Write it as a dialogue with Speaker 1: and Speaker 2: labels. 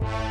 Speaker 1: Bye.